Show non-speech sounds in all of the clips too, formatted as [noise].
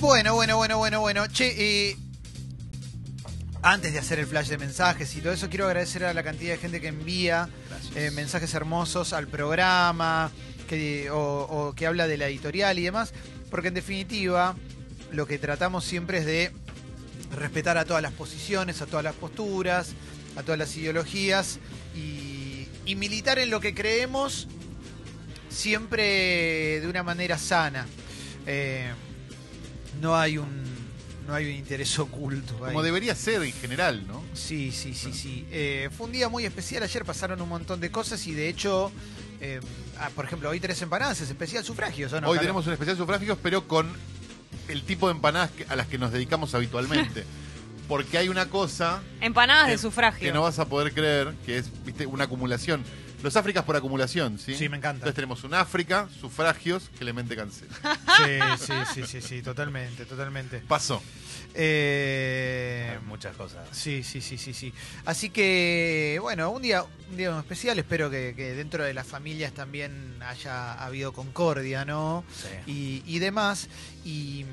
Bueno, bueno, bueno, bueno, bueno. Che, eh, antes de hacer el flash de mensajes y todo eso, quiero agradecer a la cantidad de gente que envía eh, mensajes hermosos al programa que, o, o que habla de la editorial y demás, porque en definitiva lo que tratamos siempre es de respetar a todas las posiciones, a todas las posturas, a todas las ideologías y, y militar en lo que creemos siempre de una manera sana. Eh, no hay un no hay un interés [laughs] oculto. ahí. Como debería ser en general, ¿no? Sí, sí, sí, sí. Eh, fue un día muy especial. Ayer pasaron un montón de cosas y de hecho, eh, ah, por ejemplo, hoy tres empanadas, es especial sufragios, ¿o no? Hoy tenemos un especial sufragios, pero con el tipo de empanadas que- a las que nos dedicamos habitualmente. [laughs] Porque hay una cosa Empanadas que, de sufragio. que no vas a poder creer, que es viste una acumulación. Los Áfricas por acumulación, ¿sí? Sí, me encanta. Entonces tenemos un África, sufragios, Clemente Cancel. Sí, sí, sí, sí, sí, totalmente, totalmente. Pasó. Eh, muchas cosas. Sí, sí, sí, sí, sí. Así que, bueno, un día, un día especial. Espero que, que dentro de las familias también haya habido concordia, ¿no? Sí. Y, y demás. Y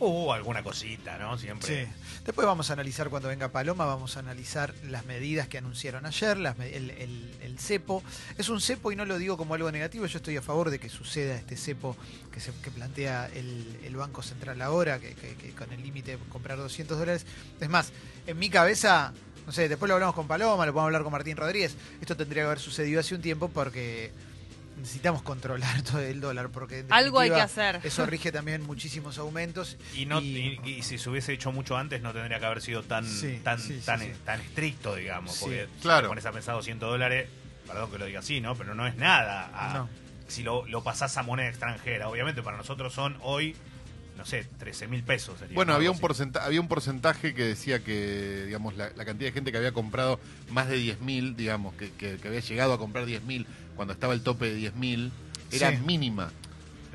Uh, alguna cosita, ¿no? Siempre. sí. después vamos a analizar cuando venga Paloma, vamos a analizar las medidas que anunciaron ayer, las el, el- cepo. Es un cepo y no lo digo como algo negativo, yo estoy a favor de que suceda este cepo que, se, que plantea el, Banco Central ahora, que, que- que con el límite de comprar 200 dólares. Es más, en mi cabeza, no sé, después lo hablamos con Paloma, lo podemos hablar con Martín Rodríguez, esto tendría que haber sucedido hace un tiempo porque necesitamos controlar todo el dólar, porque Algo hay que hacer. Eso rige también muchísimos aumentos. Y, no, Y- y, y si se hubiese hecho mucho antes, no tendría que haber sido tan Sí, tan sí, sí, tan, sí. tan estricto, digamos. Sí, porque claro. pones a pensar 200 dólares, perdón que lo diga así, ¿no? Pero no es nada. a- No. Si lo, lo pasás a moneda extranjera, obviamente para nosotros son hoy, no sé, 13 mil pesos. sería, Bueno, ¿no? había un, así. porcenta había un porcentaje que decía que, digamos, la, la cantidad de gente que había comprado más de 10.000, digamos, que, que- que había llegado a comprar 10.000 cuando estaba el tope de 10.000, era Sí. mínima.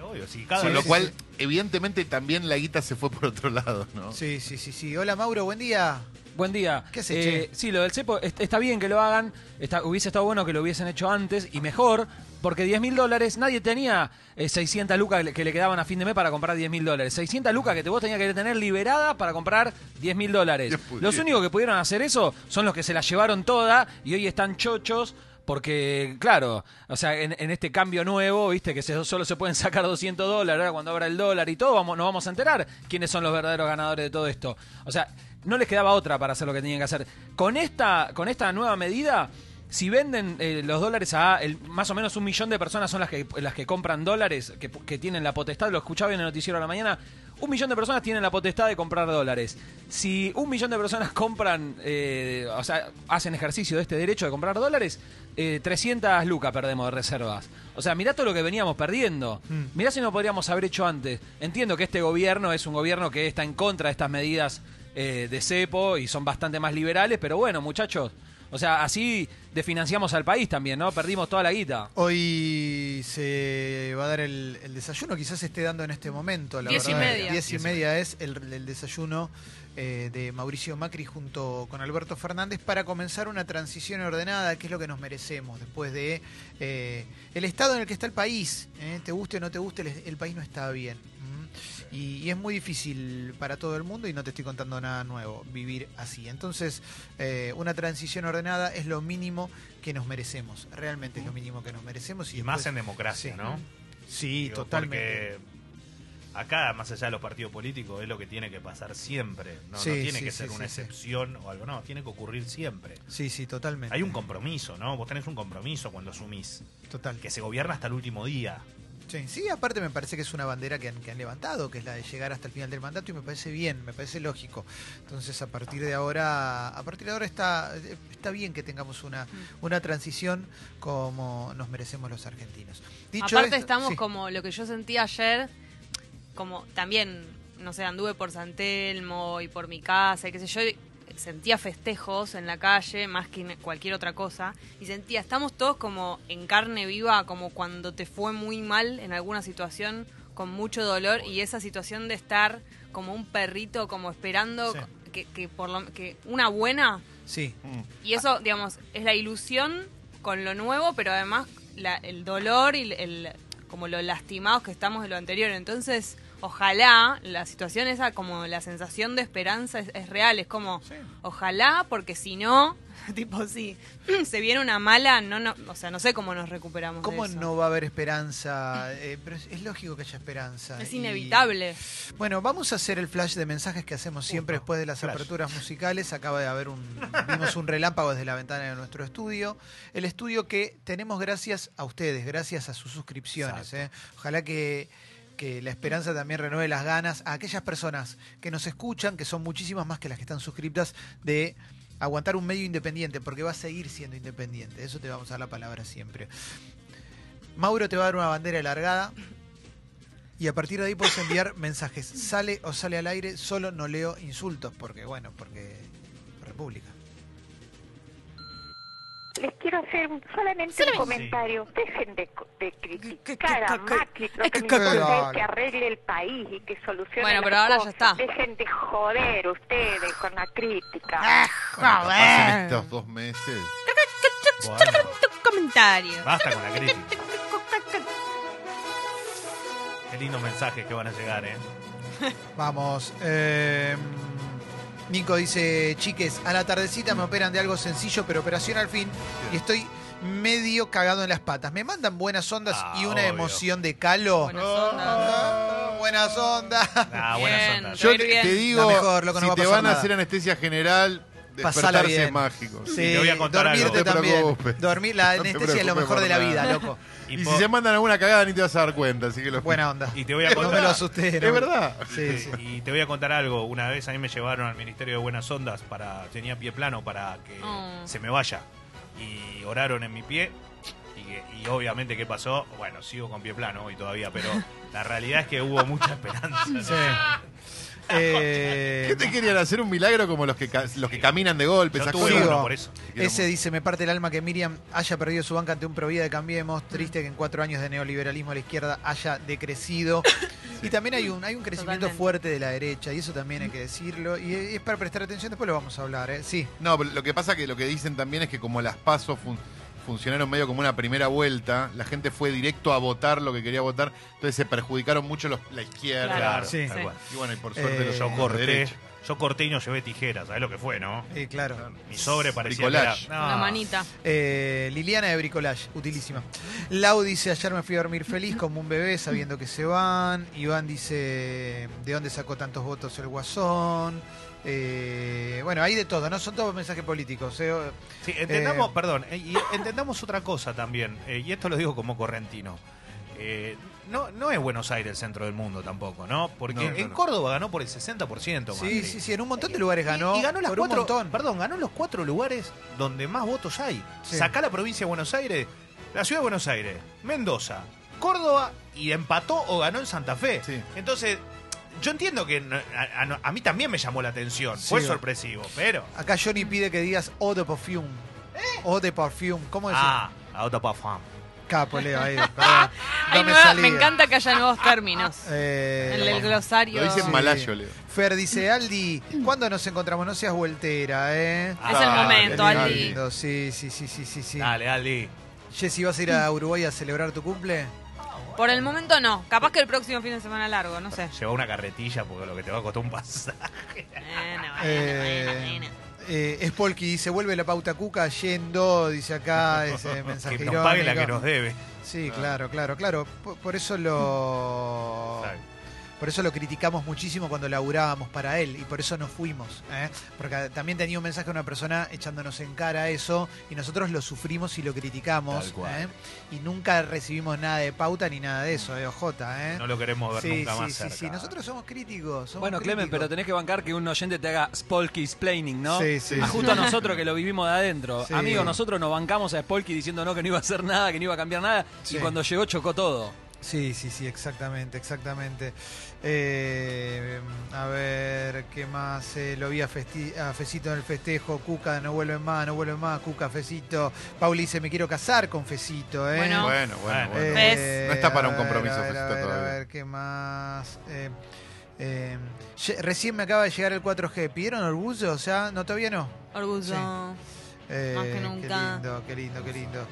Obvio, si cada Con vez- lo sí, cual, sí. evidentemente, también la guita se fue por otro lado, ¿no? Sí, sí, sí, sí. Hola Mauro, buen día. Buen día. ¿Qué haces, Eh, sí, lo del cepo est- está bien que lo hagan. Está, hubiese estado bueno que lo hubiesen hecho antes y mejor, porque 10 mil dólares, nadie tenía eh, 600 lucas que le- que le quedaban a fin de mes para comprar 10 mil dólares. 600 lucas que vos tenías que tener liberada para comprar 10 mil dólares. Los únicos que pudieron hacer eso son los que se la llevaron toda y hoy están chochos. Porque, claro, o sea, en, en este cambio nuevo, viste, que se- solo se pueden sacar 200 dólares, ahora cuando abra el dólar y todo, vamos, nos vamos a enterar quiénes son los verdaderos ganadores de todo esto. O sea, no les quedaba otra para hacer lo que tenían que hacer. Con esta, con esta nueva medida, si venden eh, los dólares a el- más o menos un millón de personas son las que, las que compran dólares, que, que tienen la potestad, lo escuchaba en el noticiero de la mañana, un millón de personas tienen la potestad de comprar dólares. Si un millón de personas compran, eh, o sea, hacen ejercicio de este derecho de comprar dólares, eh, 300 lucas perdemos de reservas. O sea, mirá todo lo que veníamos perdiendo. Mm. Mirá si no podríamos haber hecho antes. Entiendo que este gobierno es un gobierno que está en contra de estas medidas eh, de cepo y son bastante más liberales, pero bueno, muchachos. O sea, así desfinanciamos al país también, ¿no? Perdimos toda la guita. Hoy se va a dar el, el desayuno, quizás se esté dando en este momento. La Diez y media. Diez y media es el, el desayuno eh, de Mauricio Macri junto con Alberto Fernández para comenzar una transición ordenada, que es lo que nos merecemos después de eh, el estado en el que está el país. ¿eh? Te guste o no te guste, el, el país no está bien. ¿m? Y, y es muy difícil para todo el mundo y no te estoy contando nada nuevo, vivir así. Entonces, eh, una transición ordenada es lo mínimo que nos merecemos. Realmente es lo mínimo que nos merecemos. Y, Y más en democracia, Sí. ¿no? Sí, Digo, totalmente. Porque acá, más allá de los partidos políticos, es lo que tiene que pasar siempre. No, tiene sí, que ser sí, una excepción o algo, no, tiene que ocurrir siempre. Sí, sí, totalmente. Hay un compromiso, ¿no? Vos tenés un compromiso cuando asumís, Total. que se gobierna hasta el último día. Sí, sí, aparte me parece que es una bandera que han, que han levantado, que es la de llegar hasta el final del mandato y me parece bien, me parece lógico. Entonces a partir de ahora, a partir de ahora está, está bien que tengamos una, una transición como nos merecemos los argentinos. Dicho Aparte esto- estamos sí. como lo que yo sentí ayer, como también, no sé, anduve por San Telmo y por mi casa y qué sé yo, y sentía festejos en la calle más que en cualquier otra cosa y sentía, estamos todos como en carne viva, como cuando te fue muy mal en alguna situación con mucho dolor y esa situación de estar como un perrito como esperando Sí. que, que por lo, que una buena Sí, y eso, digamos, es la ilusión con lo nuevo, pero además la- el dolor y el, como lo lastimados que estamos de lo anterior. Entonces, ojalá la situación esa, como la sensación de esperanza es, es real. Es como, ojalá, porque si no, [laughs] tipo, si [clears throat] se viene una mala, no, no, o sea, no sé cómo nos recuperamos. de ¿Cómo eso. no va a haber esperanza? Eh, pero es, es lógico que haya esperanza. Es Y- inevitable. Bueno, vamos a hacer el flash de mensajes que hacemos siempre después de las flash. aperturas musicales. Acaba de haber un. Vimos un relámpago desde la ventana de nuestro estudio. El estudio que tenemos gracias a ustedes, gracias a sus suscripciones. ¿eh? Ojalá que, que la esperanza también renueve las ganas a aquellas personas que nos escuchan, que son muchísimas más que las que están suscriptas, de aguantar un medio independiente, porque va a seguir siendo independiente. Eso te vamos a dar la palabra siempre. Mauro te va a dar una bandera alargada. Y a partir de ahí puedes enviar [coughs] mensajes. Sale o sale al aire, solo no leo insultos, porque bueno, porque República. Les quiero hacer un- solamente un comentario. Dejen de, co- de criticar a Macri. Lo que- que me que- importa que- es que arregle el país y que solucione Bueno, pero ahora ya está. Dejen de joder ustedes con la crítica. Cuando pasen estos dos meses. Bueno, [laughs] Tu comentario. basta con la crítica. [laughs] Qué lindo mensaje que van a llegar, ¿eh? Vamos. eh, Nico dice, chiques, a la tardecita me operan de algo sencillo, pero operación al fin. Y estoy medio cagado en las patas. Me mandan buenas ondas Ah, y una obvio. emoción de calo. Buenas ondas. Ah, buenas ondas. Ah, buenas Bien. ondas. Yo te, digo, La mejor, loco, no si va te van a nada. hacer anestesia general, Pasala bien. es mágico. Sí, te voy a contar dormirte algo. No te también. preocupes. Dormir, la No te anestesia es lo mejor de la vida, loco. Y, po- si se mandan alguna cagada ni te vas a dar cuenta, así que lo Buena onda. y te voy a No contar. me lo asusté. Es no. verdad. Sí, sí. Y te voy a contar algo. Una vez a mí me llevaron al Ministerio de Buenas Ondas para. tenía pie plano para que Oh. se me vaya. Y oraron en mi pie. Y, que- y obviamente, ¿qué pasó? Bueno, sigo con pie plano hoy todavía, pero la realidad es que hubo mucha esperanza. Sí. Eh, ¿Qué te querían hacer un milagro como los que, los que caminan de golpe? Yo tuve uno por eso. Ese dice, me parte el alma que Miriam haya perdido su banca ante un provida de Cambiemos. Triste que en cuatro años de neoliberalismo a la izquierda haya decrecido. Y también hay un, hay un crecimiento Totalmente. fuerte de la derecha, y eso también hay que decirlo. Y es para prestar atención, después lo vamos a hablar. ¿eh? Sí, No, pero lo que pasa que lo que dicen también es que como las pasos funcionaron medio como una primera vuelta, la gente fue directo a votar lo que quería votar, entonces se perjudicaron mucho los- la izquierda. Claro. Sí. tal Sí. cual. Y bueno, y por suerte Eh, los Yo de corté. derecha. Yo corté y no llevé tijeras. ¿Sabes lo que fue, no? eh, claro. Mi sobre parecía que Bricolage. era- Una manita. Eh, Liliana de Bricolage, utilísima. Lau dice, ayer me fui a dormir feliz como un bebé sabiendo que se van. Iván dice, ¿de dónde sacó tantos votos el guasón? Eh, bueno, hay de todo, ¿no? Son todos mensajes políticos. ¿eh? Sí, entendamos, Eh, perdón, eh, y entendamos otra cosa también, y esto lo digo como correntino. No, no es Buenos Aires el centro del mundo tampoco, ¿no? Porque No, no, en. Córdoba ganó por el 60%. Sí, Macri. sí, sí, en un montón de lugares ganó. Y, y ganó las por un cuatro, montón. perdón, ganó los cuatro lugares donde más votos hay. Sí. Sacá la provincia de Buenos Aires, la ciudad de Buenos Aires, Mendoza, Córdoba y empató o ganó en Santa Fe. Sí. Entonces, yo entiendo que no- a, a- a mí también me llamó la atención. Sí, Fue sorpresivo, pero. Acá Johnny pide que digas eau de perfume. Eau de perfume. ¿Cómo decir? Ah, auto parfum. Capo, Leo, ahí. [laughs] perdón. Ay, No me encanta que haya nuevos términos. [laughs] Eh, En el glosario. Lo dice en Sí. malayo, Leo. Fer dice, Aldi, ¿cuándo nos encontramos? No seas vueltera, ¿eh? Es el Ah, momento, Aldi. Sí, sí, sí, sí, sí. sí. Dale, Aldi. Jessy, ¿vas a ir a Uruguay a celebrar tu cumple? Por el momento no. Capaz que el próximo fin de semana largo, no sé. Lleva una carretilla porque lo que te va a costar un pasaje. [laughs] Bueno, bueno, Eh, bueno, bueno. eh, Spolky dice, vuelve la pauta cuca yendo, dice acá, ese mensaje [laughs] que nos pague la que nos debe. Sí, claro, claro, claro. Por, por eso lo... Por eso lo criticamos muchísimo cuando laburábamos para él y por eso nos fuimos. ¿eh? Porque también tenía un mensaje de una persona echándonos en cara eso y nosotros lo sufrimos y lo criticamos. Tal cual. ¿eh? Y nunca recibimos nada de pauta ni nada de eso, ¿eh? OJ. ¿eh? No lo queremos ver sí, nunca sí, más sí, cerca. sí. Nosotros somos críticos. somos Bueno, Clemen, pero tenés que bancar que un oyente te haga Spolky explaining, ¿no? Sí, sí, A sí. justo a [laughs] nosotros que lo vivimos de adentro. Sí. Amigos, nosotros nos bancamos a Spolky diciendo no, que no iba a hacer nada, que no iba a cambiar nada. Sí. Y cuando llegó chocó todo. Sí, sí, sí, exactamente, exactamente. Eh, a ver, ¿qué más? Eh, lo vi a, Festi- a Fecito en el festejo. Cuca, no vuelven más, no vuelven más. Cuca, Fecito. Pauli dice, me quiero casar con Fecito, ¿eh? Bueno. Bueno, bueno, Bueno. bueno. No está para a un ver, compromiso, A ver, a Fecito, ver, a todavía. ver, ¿qué más? Eh, eh, recién me acaba de llegar el 4G. ¿Pidieron orgullo? O sea, no, todavía no. Orgullo. Eh, Más que Qué nunca. lindo, qué lindo, qué lindo.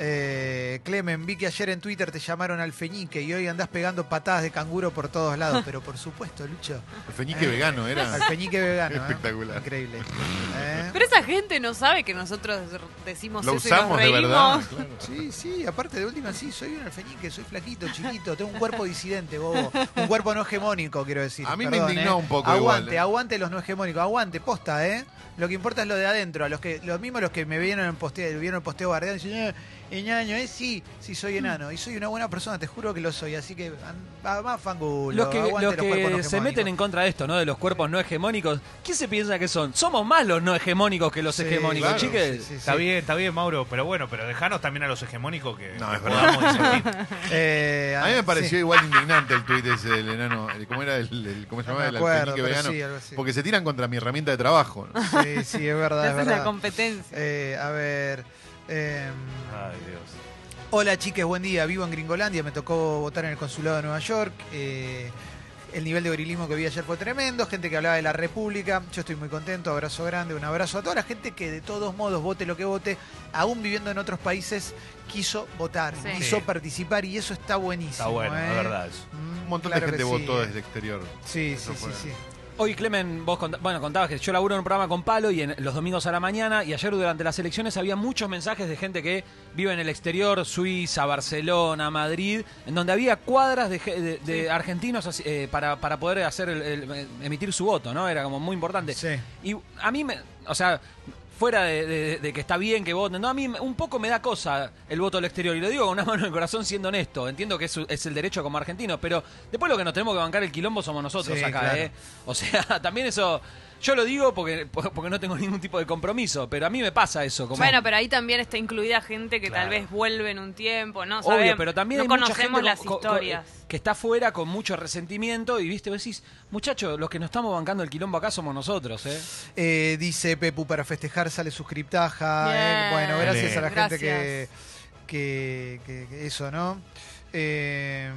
Eh, Clemen, vi que ayer en Twitter te llamaron al feñique y hoy andás pegando patadas de canguro por todos lados, pero por supuesto, Lucho. El feñique Eh, vegano era. Al feñique vegano. ¿eh? Espectacular. Increíble. ¿Eh? Pero esa gente no sabe que nosotros decimos Lo eso y nos usamos de reímos. verdad. [laughs] claro. Sí, sí, aparte de última, sí, soy un alfeñique, soy flaquito, chiquito, tengo un cuerpo disidente, bobo. Un cuerpo no hegemónico, quiero decir. A mí me indignó ¿eh? un poco Aguante, igual, ¿eh? aguante los no hegemónicos, aguante, posta, ¿eh? Lo que importa es lo de adentro. A los que, los mismos los que me vieron en posteo, vieron el posteo bardeando y dicen, eh, enano, ¿eh? Sí, sí soy enano. Y soy una buena persona, te juro que lo soy. Así que, más fangulo. Los que, los los cuerpos no que se meten en contra de esto, ¿no? De los cuerpos no hegemónicos. ¿Quién se piensa que son? Somos más los no hegemónicos que los Sí, hegemónicos, claro, chiques. sí, sí, Está sí. bien, está bien, Mauro, pero bueno, pero dejanos también a los hegemónicos que No, que es verdad. [laughs] Eh, A mí me sí. pareció igual indignante el tuit ese del enano. el- ¿Cómo era el, el- cómo se No llamaba? el acuerdo, pero vegano. Porque se tiran contra mi herramienta de trabajo. ¿no? Sí, sí, es verdad, es Esa es verdad. la competencia. Eh, a ver. em, Ay, Dios. Hola chiques, buen día. Vivo en Gringolandia, me tocó votar en el consulado de Nueva York. Eh, el nivel de gorilismo que vi ayer fue tremendo. Gente que hablaba de la República. Yo estoy muy contento. Abrazo grande. Un abrazo a toda la gente que de todos modos, vote lo que vote, aún viviendo en otros países, quiso votar, Sí. quiso Sí. participar y eso está buenísimo. Está bueno, ¿eh? es verdad. Mm, Un montón claro de gente sí. votó desde el exterior. Sí, Eso sí, sí, sí. Hoy, Clemen, vos cont- bueno, contabas que yo laburo en un programa con Palo y en los domingos a la mañana y ayer durante las elecciones había muchos mensajes de gente que vive en el exterior, Suiza, Barcelona, Madrid, en donde había cuadras de, ge- de- de argentinos eh, para, para poder hacer el- el- emitir su voto, ¿no? Era como muy importante. Sí. Y a mí, me, o sea, fuera de, de- de que está bien que voten, no, a mí un poco me da cosa el voto al exterior. Y lo digo con una [laughs] mano en el corazón siendo honesto. Entiendo que es, es el derecho como argentinos, pero después lo que nos tenemos que bancar el quilombo somos nosotros Sí, acá, claro. ¿eh? O sea, [laughs] también eso... Yo lo digo porque, porque no tengo ningún tipo de compromiso, pero a mí me pasa eso. Como, Bueno, pero ahí también está incluida gente que tal vez vuelve en un tiempo, ¿no? Obvio, pero también no hay mucha conocemos gente las historias. que está fuera con mucho resentimiento y viste, vos decís, muchachos, los que nos estamos bancando el quilombo acá somos nosotros, ¿eh? Eh, dice Pepu, para festejar sale suscriptaja. eh. Bueno, gracias a la gente Gracias. que, que, que- que eso, ¿no? Eh,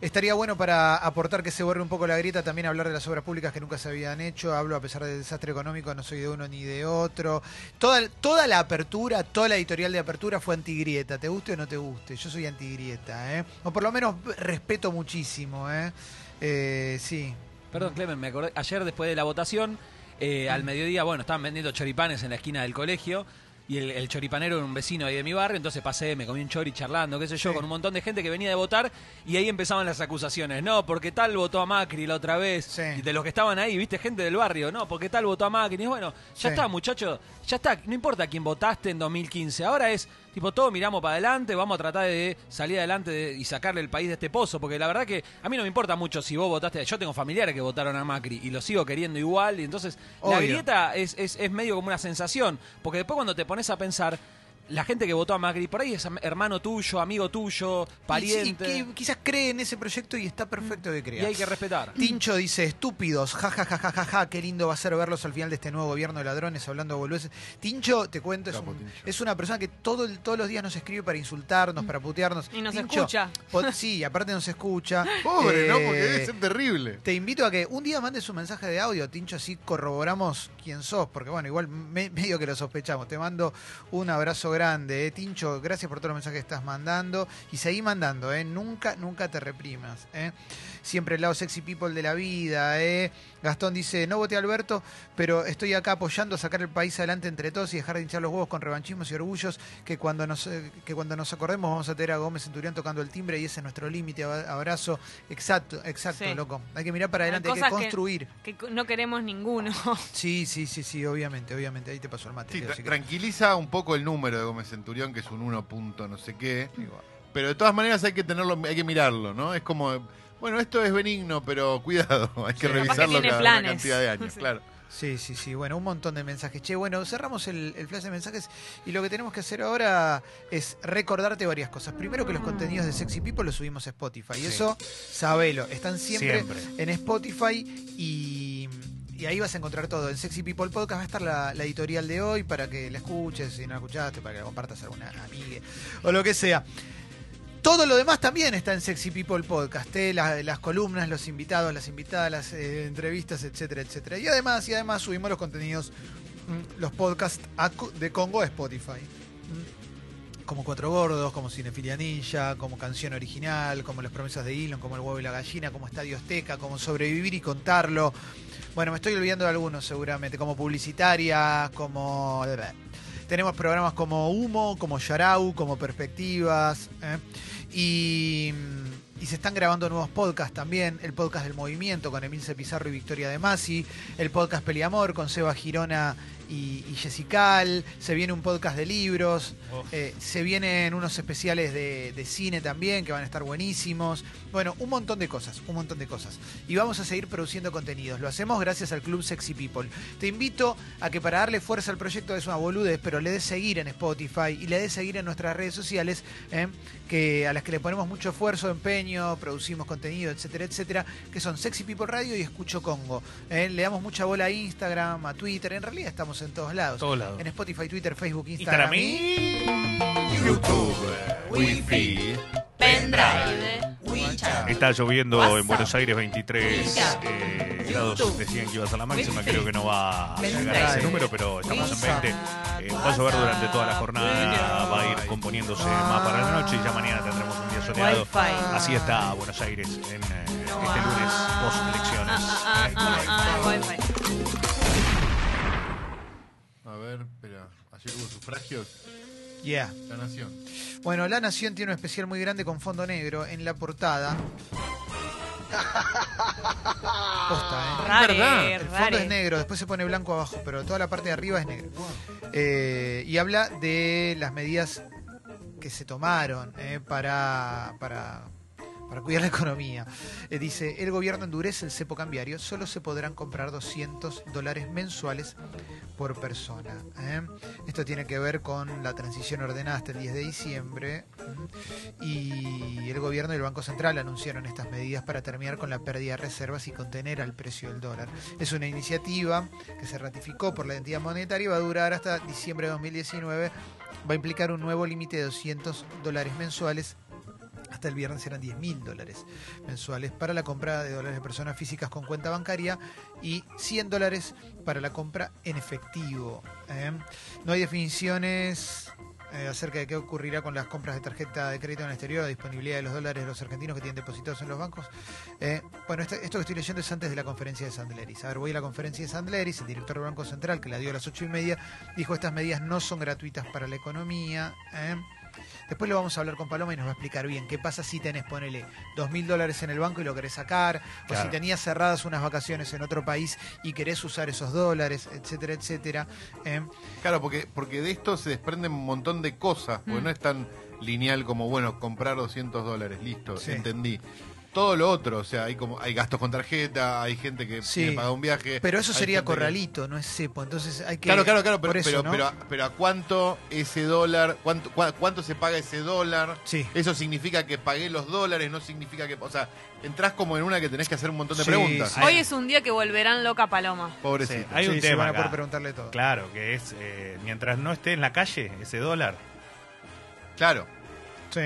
estaría bueno para aportar que se borre un poco la grieta, también hablar de las obras públicas que nunca se habían hecho. Hablo a pesar del desastre económico, no soy de uno ni de otro. Toda, toda la apertura, toda la editorial de apertura fue antigrieta, te guste o no te guste. Yo soy antigrieta, ¿eh? O por lo menos respeto muchísimo, ¿eh? Eh, sí. Perdón, Clemen, me acordé, ayer después de la votación, eh, al mediodía, bueno, estaban vendiendo choripanes en la esquina del colegio. Y el, el choripanero era un vecino ahí de mi barrio, entonces pasé, me comí un chori charlando, qué sé yo, Sí. con un montón de gente que venía de votar y ahí empezaban las acusaciones. No, porque tal votó a Macri la otra vez. Sí. Y de los que estaban ahí, viste, gente del barrio, no, porque tal votó a Macri. Y bueno, ya Sí. está, muchachos, ya está, no importa quién votaste en 2015. Ahora es, tipo, todos miramos para adelante, vamos a tratar de salir adelante de- y sacarle el país de este pozo, porque la verdad que a mí no me importa mucho si vos votaste, yo tengo familiares que votaron a Macri y lo sigo queriendo igual, y entonces la grieta es, es, es medio como una sensación, porque después cuando te pones a pensar, la gente que votó a Macri, por ahí es hermano tuyo, amigo tuyo, pariente, Y, que quizás cree en ese proyecto y está perfecto que y crea. hay que respetar. Tincho dice, estúpidos, ja, ja, ja, ja, ja, ja, qué lindo va a ser verlos al final de este nuevo gobierno de ladrones hablando de boludeces. Tincho, te cuento, es, Capo, un- Tincho. es una persona que todo, todos los días nos escribe para insultarnos, para putearnos. Y nos Tincho, escucha. sí, aparte nos escucha. [laughs] Pobre, ¿no? Eh, Porque debe ser terrible. Te invito a que un día mandes un mensaje de audio, Tincho, así corroboramos quién sos, porque bueno, igual me- medio que lo sospechamos. Te mando un abrazo grande, eh. Tincho, gracias por todos los mensajes que estás mandando y seguí mandando, eh. Nunca, nunca te reprimas, eh. Siempre el lado sexy people de la vida, eh. Gastón dice, no voté a Alberto, pero estoy acá apoyando a sacar el país adelante entre todos y dejar de hinchar los huevos con revanchismos y orgullos que cuando nos, eh, que cuando nos acordemos vamos a tener a Gómez Centurión tocando el timbre y ese es nuestro límite. Ab- Abrazo. Exacto, exacto, Sí. loco. Hay que mirar para adelante, hay que construir. Que no queremos ninguno. Sí, sí, sí, sí, obviamente, obviamente. Ahí te pasó el mate. Sí, tranquiliza un poco el número de Gómez Centurión, que es un 1 punto no sé qué. Igual. Pero de todas maneras hay que tenerlo, hay que mirarlo, ¿no? Es como, bueno, esto es benigno, pero cuidado, [laughs] hay que Sí. Capaz que revisarlo cada una cantidad de años, Sí. [laughs] claro. Sí, sí, sí. Bueno, un montón de mensajes. Che, bueno, cerramos el, el flash de mensajes y lo que tenemos que hacer ahora es recordarte varias cosas. Primero que los contenidos de Sexy People los subimos a Spotify. Y Sí. eso, sabelo. Están siempre, Siempre. en Spotify y, y ahí vas a encontrar todo. En Sexy People Podcast va a estar la, editorial de hoy para que la escuches, si no la escuchaste, para que la compartas a alguna amiga o lo que sea. Todo lo demás también está en Sexy People Podcast, ¿eh? las, columnas, los invitados, las invitadas, las eh, entrevistas, etcétera, etcétera. Y además, y además subimos los contenidos, mm, los podcasts de Congo a Spotify. Como Cuatro Gordos, como Cinefilia Ninja, como Canción Original, como Las Promesas de Elon, como El Huevo y la Gallina, como Estadio Azteca, como Sobrevivir y Contarlo. Bueno, me estoy olvidando de algunos seguramente, como Publicitaria, como... Tenemos programas como Humo, como Yarau, como Perspectivas. ¿eh? Y, y se están grabando nuevos podcasts también. El podcast del Movimiento con Emilce Pizarro y Victoria De Masi. El podcast Peliamor con Seba Girona y, y Jessical. Se viene un podcast de libros. Eh, se vienen unos especiales de, de cine también que van a estar buenísimos. Bueno, un montón de cosas, un montón de cosas. Y vamos a seguir produciendo contenidos. Lo hacemos gracias al Club Sexy People. Te invito a que para darle fuerza al proyecto es una boludez, pero le des seguir en Spotify y le des seguir en nuestras redes sociales, ¿eh? Que a las que le ponemos mucho esfuerzo, empeño, producimos contenido, etcétera, etcétera, que son Sexy People Radio y Escucho Congo. ¿eh? Le damos mucha bola a Instagram, a Twitter, en realidad estamos en todos lados. Todos lados. En Spotify, Twitter, Facebook, Instagram Instagram. y YouTube, Wi-Fi. Pendrive. Está lloviendo en. Buenos Aires 23 WhatsApp. eh, grados. Decían que iba a ser la máxima. Creo que no va a llegar a ese número, pero estamos en 20. Eh, va a llover durante toda la jornada. Va a ir componiéndose más para la noche y ya mañana tendremos un día soleado. Así está Buenos Aires en eh, este lunes post elecciones. Ah, ah, ah, Wi-Fi. A ver, espera. Ayer hubo sufragios. Yeah. La Nación. Bueno, La Nación tiene un especial muy grande con fondo negro en la portada. Posta, ¿eh? Rare, El fondo rare. es negro, después se pone blanco abajo, pero toda la parte de arriba es negro. Eh, y habla de las medidas que se tomaron eh, para, para, para cuidar la economía. Eh, dice, el gobierno endurece el cepo cambiario, solo se podrán comprar 200 dólares mensuales por persona. ¿eh? Esto tiene que ver con la transición ordenada hasta el 10 de diciembre ¿m? y el gobierno y el Banco Central anunciaron estas medidas para terminar con la pérdida de reservas y contener al precio del dólar. Es una iniciativa que se ratificó por la entidad monetaria y va a durar hasta diciembre de 2019. Va a implicar un nuevo límite de 200 dólares mensuales hasta el viernes eran 10 mil dólares mensuales para la compra de dólares de personas físicas con cuenta bancaria y 100 dólares para la compra en efectivo. ¿eh? No hay definiciones eh, acerca de qué ocurrirá con las compras de tarjeta de crédito en el exterior, la disponibilidad de los dólares de los argentinos que tienen depositados en los bancos. Eh, bueno, esto, que estoy leyendo es antes de la conferencia de Sandleris. A ver, voy a la conferencia de Sandleris, el director del Banco Central, que la dio a las ocho y media, dijo estas medidas no son gratuitas para la economía. Después lo vamos a hablar con Paloma y nos va a explicar bien qué pasa si tenés, ponele, dos mil dólares en el banco y lo querés sacar, o si tenías cerradas unas vacaciones en otro país y querés usar esos dólares, etcétera, etcétera. ¿eh? Claro, porque, porque de esto se desprenden un montón de cosas, porque Mm. no es tan lineal como, bueno, comprar 200 dólares, listo, Sí. entendí. Todo lo otro, o sea, hay como hay gastos con tarjeta, hay gente que Sí. tiene que pagar un viaje. Pero eso sería que- corralito, no es cepo, entonces hay que... Claro, claro, claro, pero, eso, pero, ¿no? pero, a- pero ¿a cuánto ese dólar, cuánto, cua- cuánto se paga ese dólar? Sí. Eso significa que pagué los dólares, no significa que, o sea, entras como en una que tenés que hacer un montón de Sí, preguntas. sí. Hoy es un día que volverán loca Paloma. Pobrecita. Sí, hay un sí, tema van a poder acá. preguntarle todo. Claro, que es eh, mientras no esté en la calle ese dólar. Claro. Sí.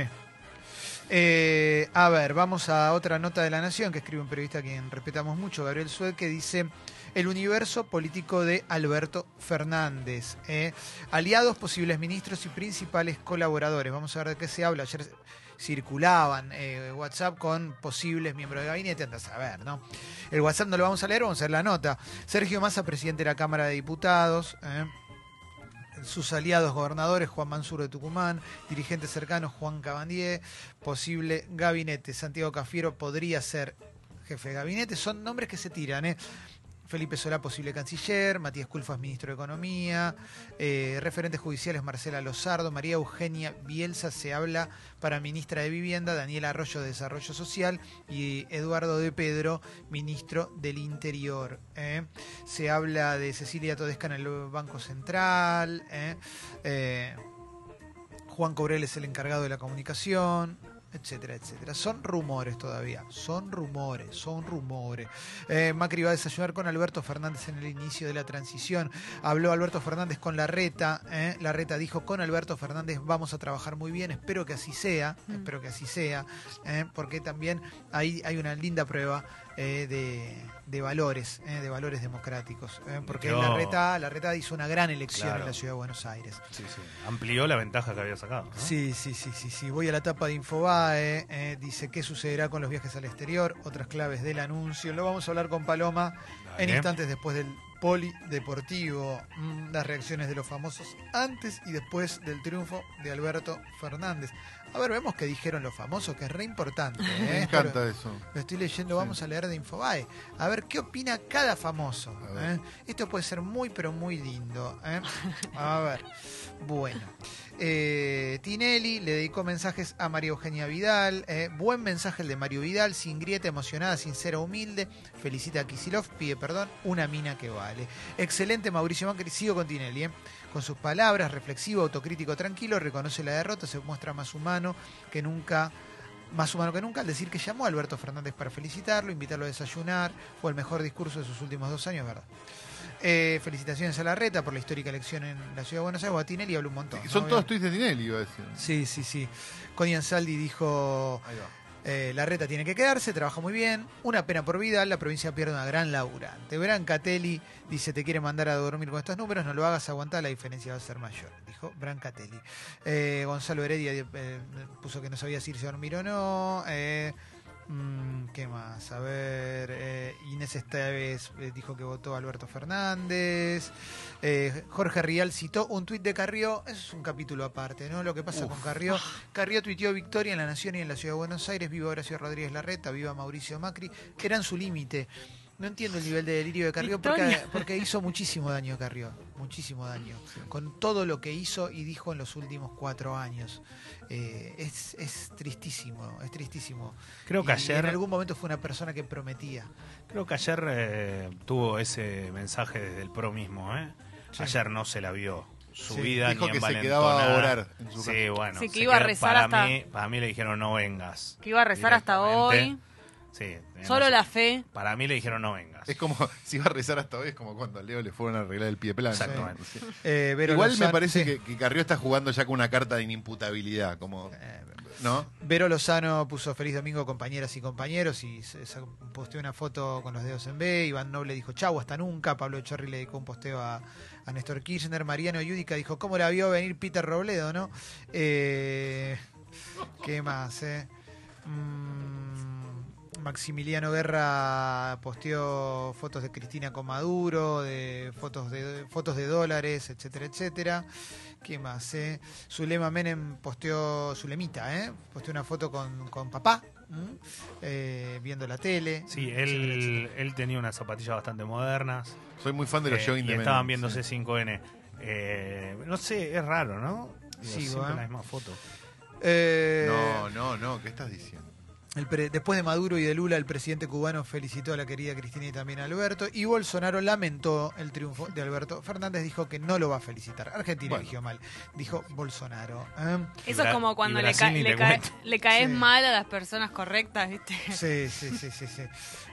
Eh, a ver, vamos a otra nota de la Nación que escribe un periodista a quien respetamos mucho, Gabriel Sued, que dice el universo político de Alberto Fernández. eh. Aliados, posibles ministros y principales colaboradores. Vamos a ver de qué se habla. Ayer circulaban eh, WhatsApp con posibles miembros de gabinete, andas a ver, ¿no? El WhatsApp no lo vamos a leer, vamos a leer la nota. Sergio Massa, presidente de la Cámara de Diputados. Sus aliados gobernadores, Juan Mansur de Tucumán, dirigentes cercanos, Juan Cabandier, posible gabinete, Santiago Cafiero podría ser jefe de gabinete, son nombres que se tiran, ¿eh? Felipe Solá, posible canciller, Matías Culfas, ministro de Economía, eh, referentes judiciales Marcela Lozardo, María Eugenia Bielsa se habla para ministra de Vivienda, Daniela Arroyo de Desarrollo Social y Eduardo de Pedro, ministro del Interior. ¿eh? Se habla de Cecilia Todesca en el Banco Central. Eh, Juan Cobrel es el encargado de la comunicación. Etcétera, etcétera. Son rumores todavía, son rumores, son rumores. Eh, Macri va a desayunar con Alberto Fernández en el inicio de la transición. Habló Alberto Fernández con Larreta. Eh. Larreta dijo, con Alberto Fernández vamos a trabajar muy bien, espero que así sea, Mm. espero que así sea, eh, porque también ahí hay una linda prueba de, de valores, eh, de valores democráticos. eh, porque Quedó- Larreta, Larreta hizo una gran elección Claro. en la ciudad de Buenos Aires. Sí, sí. Amplió la ventaja que había sacado. ¿no? Sí, sí, sí, sí, sí. Voy a la tapa de Infobae. eh, dice qué sucederá con los viajes al exterior, otras claves del anuncio. Lo vamos a hablar con Paloma en instantes después del polideportivo. Mm, las reacciones de los famosos antes y después del triunfo de Alberto Fernández. A ver, vemos qué dijeron los famosos, que es re importante. [laughs] ¿eh? Me lo- encanta eso. lo estoy leyendo, Sí. vamos a leer de Infobae. A ver qué opina cada famoso. ¿eh? Esto puede ser muy, pero muy lindo. ¿eh? A ver. [laughs] Bueno. Eh, Tinelli le dedicó mensajes a María Eugenia Vidal. eh, buen mensaje el de Mario Vidal, sin grieta, emocionada, sincera, humilde. Felicita a Kisilov, pide perdón, una mina que vale. Excelente Mauricio Macri, sigo con Tinelli. ¿eh? Con sus palabras, reflexivo, autocrítico, tranquilo, reconoce la derrota, se muestra más humano que nunca más humano que nunca al decir que llamó a Alberto Fernández para felicitarlo, invitarlo a desayunar, fue el mejor discurso de sus últimos dos años, ¿verdad? Eh, felicitaciones a Larreta por la histórica elección en la ciudad de Buenos Aires, Guatinelli habló un montón. ¿no? Son todos tweets de Tinelli, iba a decir. Sí, sí, sí. Connie Ansaldi dijo, eh, Larreta tiene que quedarse, trabaja muy bien, una pena por vida, la provincia pierde una gran laburante. Brancatelli dice, te quiere mandar a dormir con estos números, no lo hagas aguantar, la diferencia va a ser mayor, dijo Brancatelli. Eh, Gonzalo Heredia eh, puso que no sabía si irse a dormir o no. Mm, ¿Qué más? A ver, eh, Inés Esteves eh, dijo que votó Alberto Fernández. Eh, Jorge Rial citó un tuit de Carrió. Eso es un capítulo aparte, ¿no? Lo que pasa con Carrió. Carrió tuiteó victoria en la Nación y en la Ciudad de Buenos Aires. Viva Horacio Rodríguez Larreta, viva Mauricio Macri. Eran su límite. No entiendo el nivel de delirio de Carrió porque, hizo muchísimo daño Carrió. Muchísimo daño. Con todo lo que hizo y dijo en los últimos cuatro años. Eh, es, es tristísimo, es tristísimo. Creo que Y ayer, En algún momento fue una persona que prometía. creo que ayer eh, tuvo ese mensaje desde el pro mismo, ¿eh? Sí. Ayer no se la vio. Sí. Subida Dijo ni que se quedaba a orar en su Sí, bueno. Sí, que se iba a rezar para hasta- Mí, para mí le dijeron no vengas. Que iba a rezar hasta hoy. Sí. Solo la fe. Para mí le dijeron no vengas. Es como, [laughs] si iba a rezar hasta hoy, es como cuando a Leo le fueron a arreglar el pie plano. Exactamente. Sí. Eh, Vero Igual me parece sí. que, que Carrió está jugando ya con una carta de inimputabilidad, como, ¿no? Vero Lozano puso feliz domingo compañeras y compañeros y se, se posteó una foto con los dedos en B. Iván Noble dijo chau hasta nunca. Pablo Chorri le dedicó un posteo a, a Néstor Kirchner. Mariano Yudica dijo cómo la vio venir Peter Robledo, ¿no? Eh, ¿Qué más? Eh? Mm, Maximiliano Guerra posteó fotos de Cristina con Maduro, de fotos de fotos de dólares, etcétera, etcétera. ¿Qué más? Eh? Zulema Menem posteó, Zulemita, ¿eh? Posteó una foto con, con papá. Eh, viendo la tele. Sí, etcétera, etcétera. él, él tenía unas zapatillas bastante modernas. Soy muy fan de los eh, jogging y de estaban Menem, viendo sí. C5N. Eh, no sé, es raro, ¿no? Digo, siempre ¿eh? la misma foto. Eh, No, no, no, ¿qué estás diciendo? El pre- después de Maduro y de Lula, el presidente cubano felicitó a la querida Cristina y también a Alberto. Y Bolsonaro lamentó el triunfo de Alberto Fernández. Dijo que no lo va a felicitar. Argentina Bueno. eligió mal. Dijo Bolsonaro. ¿eh? Eso es como cuando le, ca- le cuento. le caes Sí. mal a las personas correctas, ¿viste? Sí, sí, sí, sí. sí.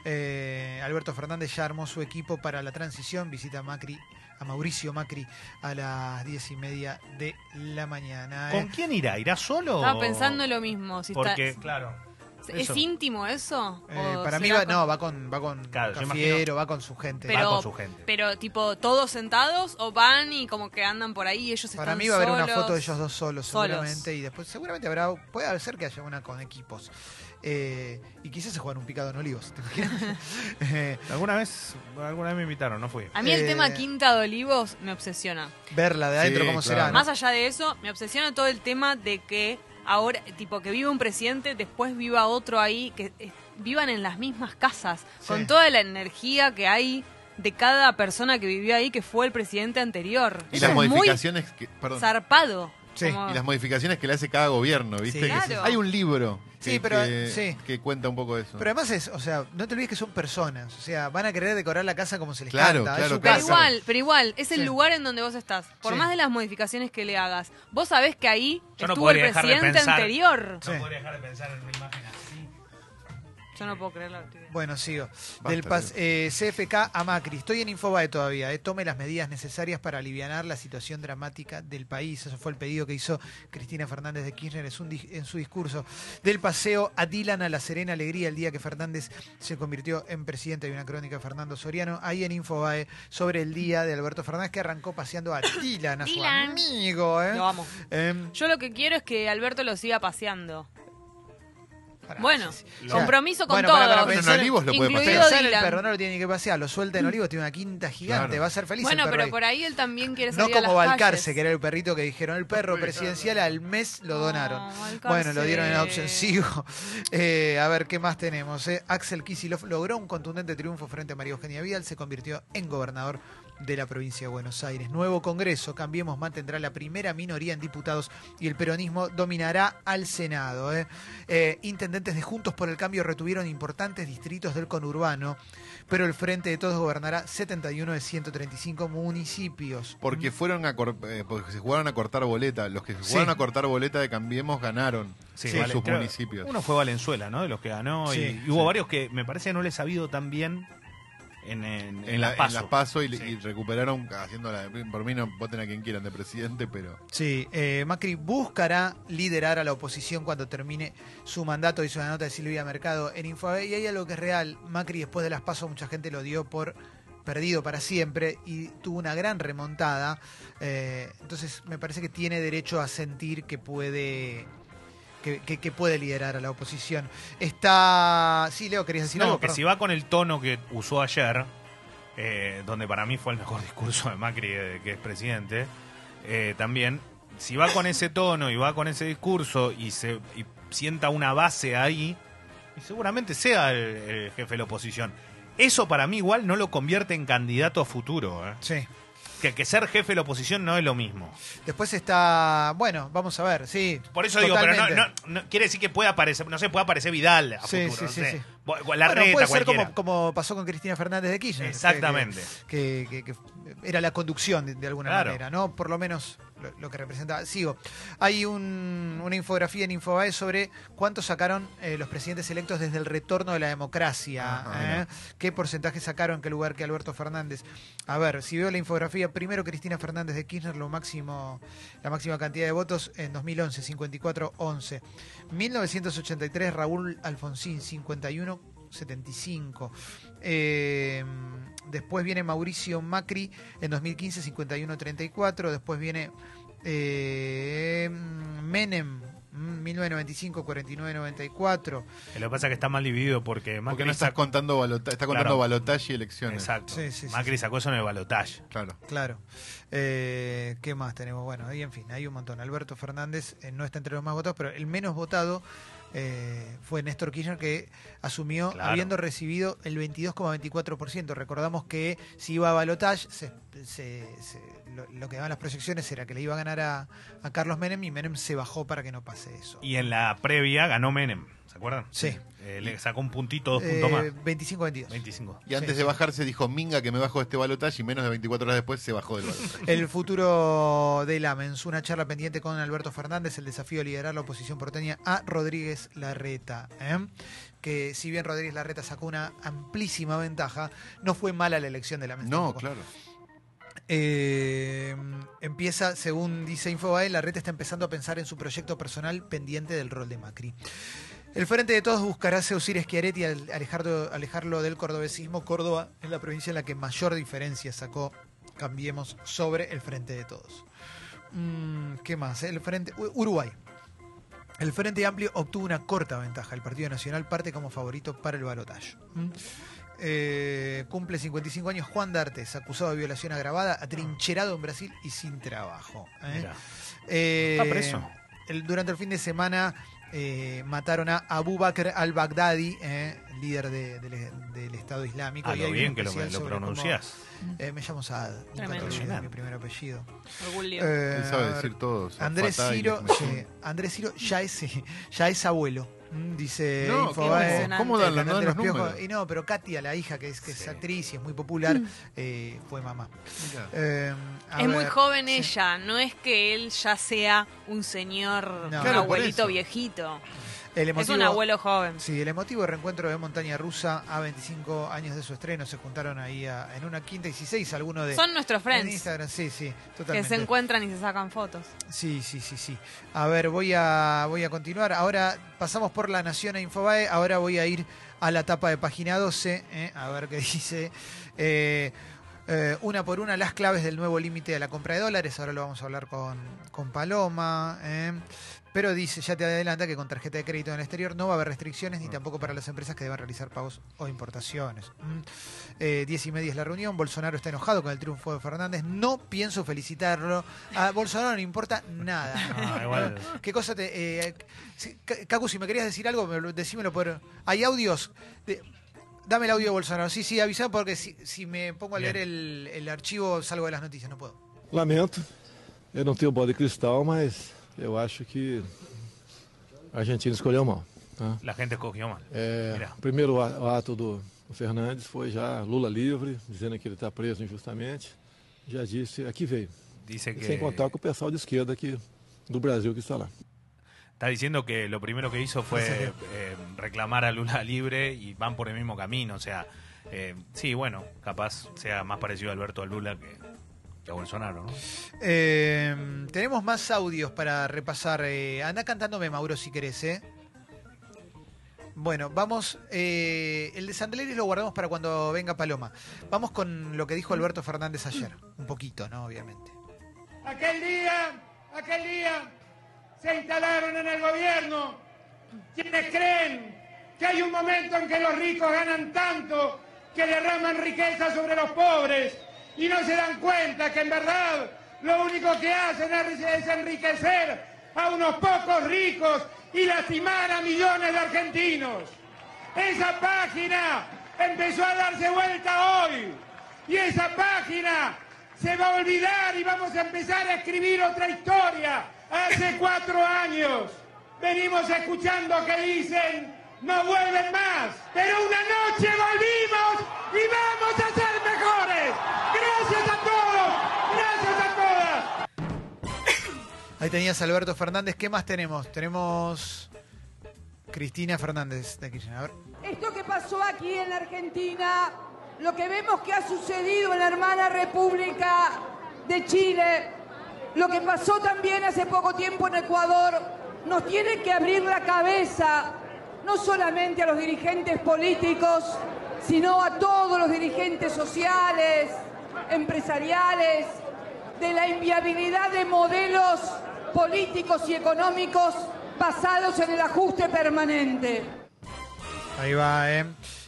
Eh, Alberto Fernández ya armó su equipo para la transición. Visita a Macri, a Mauricio Macri a las diez y media de la mañana. ¿eh? ¿Con quién irá? ¿Irá solo? Estaba pensando lo mismo. Si Porque, está, claro. ¿Es eso. íntimo eso? Eh, ¿O para mí va, con- no, va con, va con Claro, yo Cafiero, va con su gente. Pero- Va con su gente. Pero tipo, todos sentados o van y como que andan por ahí y ellos Para están mí va a haber una foto de ellos dos solos, Solos. seguramente, y después seguramente habrá, puede ser que haya una con equipos. Eh, y quizás se juegan un picado en olivos, ¿te imaginas? [laughs] Eh, ¿Alguna vez, alguna vez me invitaron, no fui. A mí el Eh, tema Quinta de Olivos me obsesiona. verla de adentro Sí, cómo claro. será. ¿no? Más allá de eso, me obsesiona todo el tema de que ahora, tipo, que viva un presidente, después viva otro ahí, que eh, vivan en las mismas casas, Sí. con toda la energía que hay de cada persona que vivió ahí, que fue el presidente anterior. Y Eso las es muy modificaciones que, perdón, zarpado. Sí. Como- Y las modificaciones que le hace cada gobierno, ¿viste? Sí. Que Claro. Hay un libro Sí, que, pero, que- sí. que cuenta un poco de eso. Pero además es, o sea, no te olvides que son personas. O sea, van a querer decorar la casa como se les Claro, canta. claro, es su Pero claro. casa. igual, pero igual, es el Sí. lugar en donde vos estás. Por Sí. más de las modificaciones que le hagas, vos sabés que ahí Yo no estuvo el de presidente pensar- anterior. Sí. No podría dejar de pensar en una imagen así. Yo no puedo creerlo. estoy viendo. Bueno, sigo. Basta, Del pas- eh, CFK a Macri. Estoy en Infobae todavía. eh. Tome las medidas necesarias para aliviar la situación dramática del país. Eso fue el pedido que hizo Cristina Fernández de Kirchner en su, di- en su discurso. Del paseo a Dylan a la serena alegría el día que Fernández se convirtió en presidente. Hay una crónica de Fernando Soriano ahí en Infobae sobre el día de Alberto Fernández que arrancó paseando a Dylan, a su Dylan. amigo. ¿eh? Lo amo. Em, Yo lo que quiero es que Alberto lo siga paseando. Pará, Bueno, sí, sí. Compromiso con bueno, Bueno, en Olivos lo puede incluido el Dylan. perro, no lo tiene que pasear, lo suelta en Olivos, tiene una quinta gigante, Claro. va a ser feliz. Bueno, el perro pero ahí. por ahí él también quiere No salir a como las Balcarce, calles. que era el perrito que dijeron, el perro presidencial al mes lo donaron. Balcarce. Bueno, lo dieron en adopción. [laughs] Sigo. Eh, a ver, ¿qué más tenemos? eh? Axel Kicillof logró un contundente triunfo frente a María Eugenia Vidal, se convirtió en gobernador de la provincia de Buenos Aires. Nuevo Congreso, Cambiemos mantendrá la primera minoría en diputados y el peronismo dominará al Senado. eh. Eh, intendentes de Juntos por el Cambio retuvieron importantes distritos del conurbano, pero el Frente de Todos gobernará 71 de 135 municipios. Porque fueron a cor- eh, porque se jugaron a cortar boleta. Los que se Sí. jugaron a cortar boleta de Cambiemos ganaron Sí, en vale, sus creo- municipios. Uno fue Valenzuela, ¿no? De los que ganó. y- Sí, y, hubo varios que me parece que no les ha ido tan bien en, en, en, la, en las PASO y, Sí. y recuperaron haciendo la, por mí no voten a quien quieran de presidente, pero Sí, eh, Macri buscará liderar a la oposición cuando termine su mandato, hizo una nota de Silvia Mercado en Infobae, y hay algo que es real, Macri después de las pasos mucha gente lo dio por perdido para siempre y tuvo una gran remontada, eh, entonces me parece que tiene derecho a sentir que puede... Que, que- que puede liderar a la oposición. Está. Sí, Leo, querías decir No, algo. que Perdón. si va con el tono que usó ayer, eh, donde para mí fue el mejor [laughs] discurso de Macri, eh, que es presidente, eh, también, si va con ese tono y va con ese discurso y se y sienta una base ahí, y seguramente sea el, el jefe de la oposición. Eso para mí igual no lo convierte en candidato a futuro. eh. Sí. Que, que ser jefe de la oposición no es lo mismo. Después está. Bueno, vamos a ver, sí. Por eso digo, pero no, totalmente. no- no- quiere decir que puede aparecer, no sé, puede aparecer Vidal a Sí, futuro. sí, no sí, sé. La Bueno, reta, puede ser como, como pasó con Cristina Fernández de Kirchner. Exactamente. Que, que- que era la conducción de, de alguna Claro. manera, ¿no? Por lo menos lo, lo que representaba. Sigo. Hay un- una infografía en Infobae sobre cuánto sacaron eh, los presidentes electos desde el retorno de la democracia. Ajá, ¿eh? ¿Qué porcentaje sacaron? ¿Qué lugar que Alberto Fernández? A ver, si veo la infografía, primero Cristina Fernández de Kirchner, lo máximo, la máxima cantidad de votos en 2011, 54-11. 1983, Raúl Alfonsín, 51 75. Eh, después viene Mauricio Macri en 2015, 51-34. Después viene eh, Menem, mm, 1995, 49-94. Lo que pasa es que está mal dividido porque Macri porque no estás sacó- contando balota- está contando Claro. balotaje y elecciones. Exacto. Sí, sí, sí, Macri sacó eso en el balotaje. Claro. Claro. Eh, ¿Qué más tenemos? Bueno, ahí en fin, hay un montón. Alberto Fernández eh, no está entre los más votados, pero el menos votado eh, fue Néstor Kirchner, que asumió Claro. habiendo recibido el 22,24%. Recordamos que si iba a balotage, se, se- se- lo, lo que daban las proyecciones era que le iba a ganar a, a Carlos Menem y Menem se bajó para que no pase eso. Y en la previa ganó Menem, ¿se acuerdan? Sí. Eh, le sacó un puntito, dos Eh, puntos más. 25-22. 25. Y antes Sí, de sí. bajarse dijo Minga que me bajo de este balotaje y menos de 24 horas después se bajó del balotaje. [laughs] El futuro de Lamens, una charla pendiente con Alberto Fernández, el desafío de liderar la oposición porteña a Rodríguez Larreta. ¿eh? Que si bien Rodríguez Larreta sacó una amplísima ventaja, no fue mala la elección de Lamens. no, tampoco. claro. Eh, empieza, según dice Infobae, Larreta está empezando a pensar en su proyecto personal pendiente del rol de Macri. El Frente de Todos buscará seducir a Schiaretti al alejarlo, alejarlo del cordobesismo. Córdoba es la provincia en la que mayor diferencia sacó, cambiemos, sobre el Frente de Todos. Mm, ¿Qué más? El Frente Uruguay. El Frente Amplio obtuvo una corta ventaja. El Partido Nacional parte como favorito para el balotaje. ¿Mm? Eh, cumple 55 años Juan D'Artes, acusado de violación agravada, atrincherado en Brasil y sin trabajo. ¿eh? Eh, Está preso. el- durante el fin de semana eh, mataron a Abu Bakr al-Baghdadi, líder de- del, del Estado Islámico. A y lo bien que lo, lo sobre cómo- eh, me llamo Saad, mi primer apellido. Orgullo. Eh, Él sabe decir todo. o sea, Andrés Ciro, sí, Andrés Ciro ya es, [laughs] ya es abuelo. Mm, Dice No, Infobae. ¿cómo dan, de los los piojos. números? Y no, pero Katia, la hija, que es, que es Sí. actriz y es muy popular, eh, fue mamá. Eh, Es muy ver, joven sí. ella, no es que él ya sea un señor, No. un Claro, abuelito viejito. El Es un abuelo joven. Sí, el emotivo reencuentro de Montaña Rusa a 25 años de su estreno. Se juntaron ahí a- en una quinta y 16, algunos de. Son nuestros en friends Instagram, sí, sí, que se encuentran y se sacan fotos. Sí, sí, sí, sí. A ver, voy a, voy a continuar. Ahora pasamos por La Nación e Infobae. Ahora voy a ir a la tapa de página 12. eh, a ver qué [laughs] dice. Eh, eh, una por una, las claves del nuevo límite de la compra de dólares. Ahora lo vamos a hablar con, con Paloma. eh. Pero dice, ya te adelanta que con tarjeta de crédito en el exterior no va a haber restricciones ni tampoco para las empresas que deban realizar pagos o importaciones. Mm. Eh, diez y media es la reunión. Bolsonaro está enojado con el triunfo de Fernández. No pienso felicitarlo. A Bolsonaro no le importa nada. [laughs] Ah, igual. ¿Qué cosa te.? Eh, si- Ca- Cacu, si me querías decir algo, me lo- decímelo por. ¿Hay audios? De- dame el audio de Bolsonaro. Sí, sí, avisá porque si, si me pongo a leer el, el archivo salgo de las noticias, no puedo. Lamento, eu não tenho bola de cristal, mas eu acho que a Argentina escolheu mal. tá? La gente escogió mal. É, o primeiro a- ato do Fernandes foi já Lula livre, dizendo que ele está preso injustamente. Já disse, aqui veio. Dice Sem que contar com o pessoal de esquerda aqui do Brasil que está lá. está diciendo que lo primero que hizo fue [laughs] eh, reclamar a Lula libre y van por el mismo camino. O sea, eh, sí, bueno, capaz sea más parecido a Alberto a Lula que, que a Bolsonaro, ¿no? Eh, tenemos más audios para repasar. Eh, anda cantándome, Mauro, si querés, ¿eh? Bueno, vamos. eh, el de Sandeleri lo guardamos para cuando venga Paloma. Vamos con lo que dijo Alberto Fernández ayer. Un poquito, ¿no? Obviamente. Aquel día, aquel día, se instalaron en el gobierno quienes creen que hay un momento en que los ricos ganan tanto que derraman riqueza sobre los pobres y no se dan cuenta que en verdad lo único que hacen es enriquecer a unos pocos ricos y lastimar a millones de argentinos. Esa página empezó a darse vuelta hoy y esa página se va a olvidar y vamos a empezar a escribir otra historia. Hace cuatro años venimos escuchando que dicen no vuelven más, pero una noche volvimos y vamos a ser Ahí tenías a Alberto Fernández. ¿Qué más tenemos? Tenemos Cristina Fernández de Kirchner. Esto que pasó aquí en la Argentina, lo que vemos que ha sucedido en la hermana República de Chile, lo que pasó también hace poco tiempo en Ecuador, nos tiene que abrir la cabeza, no solamente a los dirigentes políticos, sino a todos los dirigentes sociales, empresariales, de la inviabilidad de modelos políticos y económicos basados en el ajuste permanente. Ahí va, ¿eh?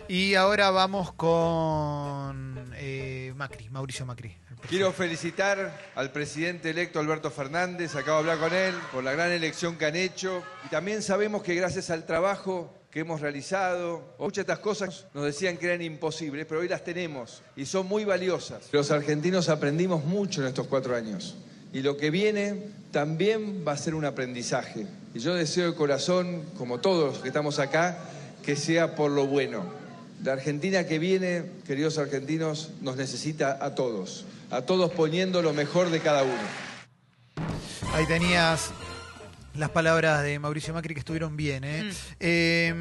Y ahora vamos con eh, Macri, Mauricio Macri. Quiero felicitar al presidente electo Alberto Fernández, acabo de hablar con él, por la gran elección que han hecho. Y también sabemos que gracias al trabajo que hemos realizado, muchas de estas cosas nos decían que eran imposibles, pero hoy las tenemos y son muy valiosas. Los argentinos aprendimos mucho en estos cuatro años y lo que viene también va a ser un aprendizaje. Y yo deseo de corazón, como todos los que estamos acá, que sea por lo bueno. La Argentina que viene, queridos argentinos, nos necesita a todos, a todos poniendo lo mejor de cada uno. Ahí tenías las palabras de Mauricio Macri que estuvieron bien, ¿eh? Eh,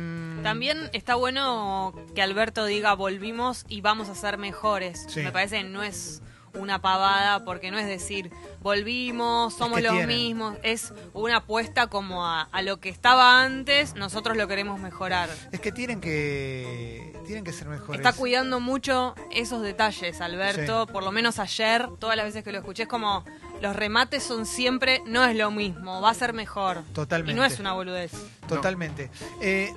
También está bueno que Alberto diga volvimos y vamos a ser mejores. Sí. Me parece que no es una pavada porque no es decir volvimos, somos que los tienen. mismos. Es una apuesta como a, a lo que estaba antes, nosotros lo queremos mejorar. Es que tienen que tienen que ser mejores. Está cuidando mucho esos detalles, Alberto. Sí. Por lo menos ayer, todas las veces que lo escuché, es como los remates son siempre, no es lo mismo, va a ser mejor. Totalmente. Y no es una boludez. Totalmente. Eh,